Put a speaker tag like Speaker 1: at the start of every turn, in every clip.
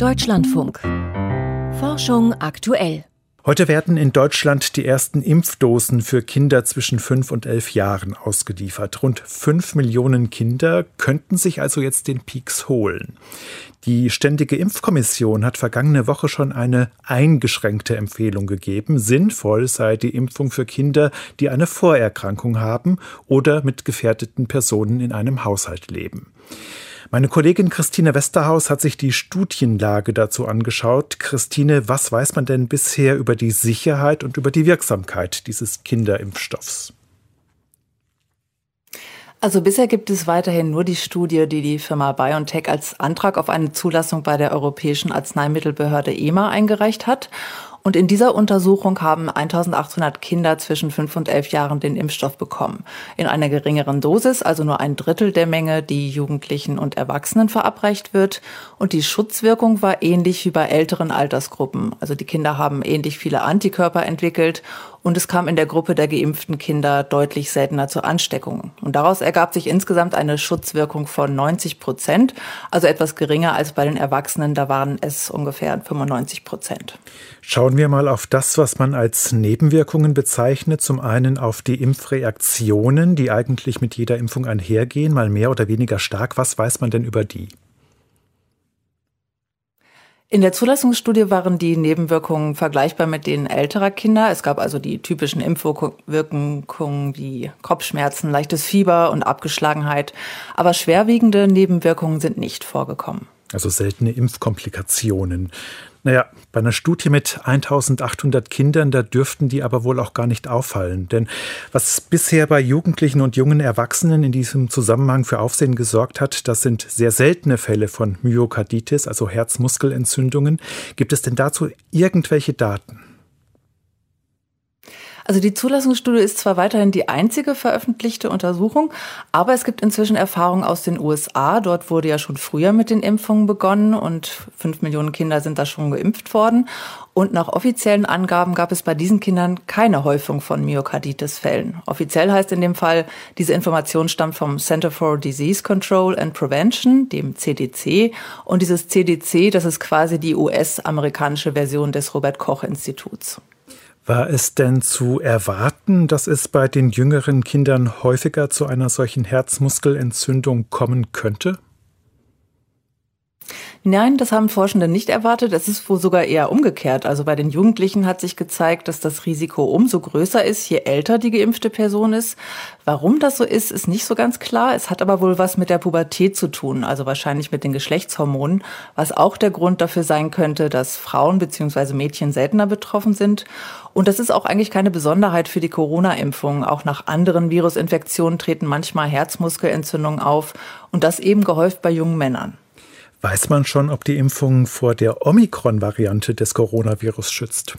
Speaker 1: Deutschlandfunk. Forschung aktuell.
Speaker 2: Heute werden in Deutschland die ersten Impfdosen für Kinder zwischen 5 und 11 Jahren ausgeliefert. Rund 5 Millionen Kinder könnten sich also jetzt den Peaks holen. Die Ständige Impfkommission hat vergangene Woche schon eine eingeschränkte Empfehlung gegeben. Sinnvoll sei die Impfung für Kinder, die eine Vorerkrankung haben oder mit gefährdeten Personen in einem Haushalt leben. Meine Kollegin Christine Westerhaus hat sich die Studienlage dazu angeschaut. Christine, was weiß man denn bisher über die Sicherheit und über die Wirksamkeit dieses Kinderimpfstoffs?
Speaker 3: Also bisher gibt es weiterhin nur die Studie, die die Firma BioNTech als Antrag auf eine Zulassung bei der Europäischen Arzneimittelbehörde EMA eingereicht hat. Und in dieser Untersuchung haben 1800 Kinder zwischen 5 und 11 Jahren den Impfstoff bekommen. In einer geringeren Dosis, also nur ein Drittel der Menge, die Jugendlichen und Erwachsenen verabreicht wird. Und die Schutzwirkung war ähnlich wie bei älteren Altersgruppen. Also die Kinder haben ähnlich viele Antikörper entwickelt und es kam in der Gruppe der geimpften Kinder deutlich seltener zu Ansteckungen. Und daraus ergab sich insgesamt eine Schutzwirkung von 90 Prozent, also etwas geringer als bei den Erwachsenen, da waren es ungefähr 95 Prozent.
Speaker 2: Schauen wir mal auf das, was man als Nebenwirkungen bezeichnet. Zum einen auf die Impfreaktionen, die eigentlich mit jeder Impfung einhergehen, mal mehr oder weniger stark. Was weiß man denn über die?
Speaker 3: In der Zulassungsstudie waren die Nebenwirkungen vergleichbar mit denen älterer Kinder. Es gab also die typischen Impfwirkungen wie Kopfschmerzen, leichtes Fieber und Abgeschlagenheit. Aber schwerwiegende Nebenwirkungen sind nicht vorgekommen.
Speaker 2: Also seltene Impfkomplikationen. Naja, bei einer Studie mit 1800 Kindern, da dürften die aber wohl auch gar nicht auffallen. Denn was bisher bei Jugendlichen und jungen Erwachsenen in diesem Zusammenhang für Aufsehen gesorgt hat, das sind sehr seltene Fälle von Myokarditis, also Herzmuskelentzündungen. Gibt es denn dazu irgendwelche Daten?
Speaker 3: Also die Zulassungsstudie ist zwar weiterhin die einzige veröffentlichte Untersuchung, aber es gibt inzwischen Erfahrungen aus den USA. Dort wurde ja schon früher mit den Impfungen begonnen und fünf Millionen Kinder sind da schon geimpft worden. Und nach offiziellen Angaben gab es bei diesen Kindern keine Häufung von Myokarditis-Fällen. Offiziell heißt in dem Fall, diese Information stammt vom Center for Disease Control and Prevention, dem CDC. Und dieses CDC, das ist quasi die US-amerikanische Version des Robert Koch Instituts.
Speaker 2: War es denn zu erwarten, dass es bei den jüngeren Kindern häufiger zu einer solchen Herzmuskelentzündung kommen könnte?
Speaker 3: Nein, das haben Forschende nicht erwartet. Es ist wohl sogar eher umgekehrt. Also bei den Jugendlichen hat sich gezeigt, dass das Risiko umso größer ist, je älter die geimpfte Person ist. Warum das so ist, ist nicht so ganz klar. Es hat aber wohl was mit der Pubertät zu tun, also wahrscheinlich mit den Geschlechtshormonen, was auch der Grund dafür sein könnte, dass Frauen bzw. Mädchen seltener betroffen sind. Und das ist auch eigentlich keine Besonderheit für die Corona-Impfung. Auch nach anderen Virusinfektionen treten manchmal Herzmuskelentzündungen auf und das eben gehäuft bei jungen Männern.
Speaker 2: Weiß man schon, ob die Impfung vor der Omikron-Variante des Coronavirus schützt?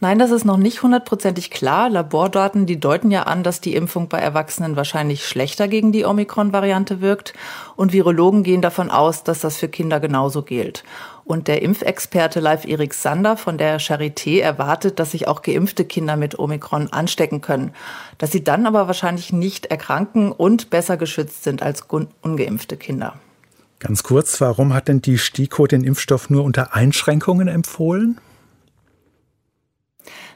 Speaker 3: Nein, das ist noch nicht hundertprozentig klar. Labordaten, die deuten ja an, dass die Impfung bei Erwachsenen wahrscheinlich schlechter gegen die Omikron-Variante wirkt. Und Virologen gehen davon aus, dass das für Kinder genauso gilt. Und der Impfexperte Live Erik Sander von der Charité erwartet, dass sich auch geimpfte Kinder mit Omikron anstecken können. Dass sie dann aber wahrscheinlich nicht erkranken und besser geschützt sind als ungeimpfte Kinder.
Speaker 2: Ganz kurz, warum hat denn die STIKO den Impfstoff nur unter Einschränkungen empfohlen?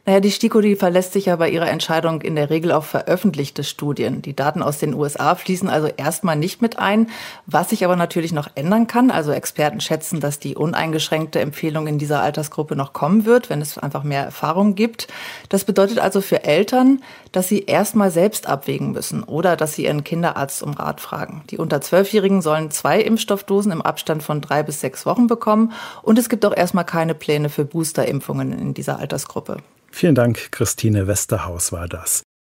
Speaker 3: Naja, die STIKO, die verlässt sich ja bei ihrer Entscheidung in der Regel auf veröffentlichte Studien. Die Daten aus den USA fließen also erstmal nicht mit ein, was sich aber natürlich noch ändern kann. Also Experten schätzen, dass die uneingeschränkte Empfehlung in dieser Altersgruppe noch kommen wird, wenn es einfach mehr Erfahrung gibt. Das bedeutet also für Eltern, dass sie erstmal selbst abwägen müssen oder dass sie ihren Kinderarzt um Rat fragen. Die unter Zwölfjährigen sollen zwei Impfstoffdosen im Abstand von drei bis sechs Wochen bekommen und es gibt auch erstmal keine Pläne für Boosterimpfungen in dieser Altersgruppe.
Speaker 2: Vielen Dank, Christine Westerhaus war das.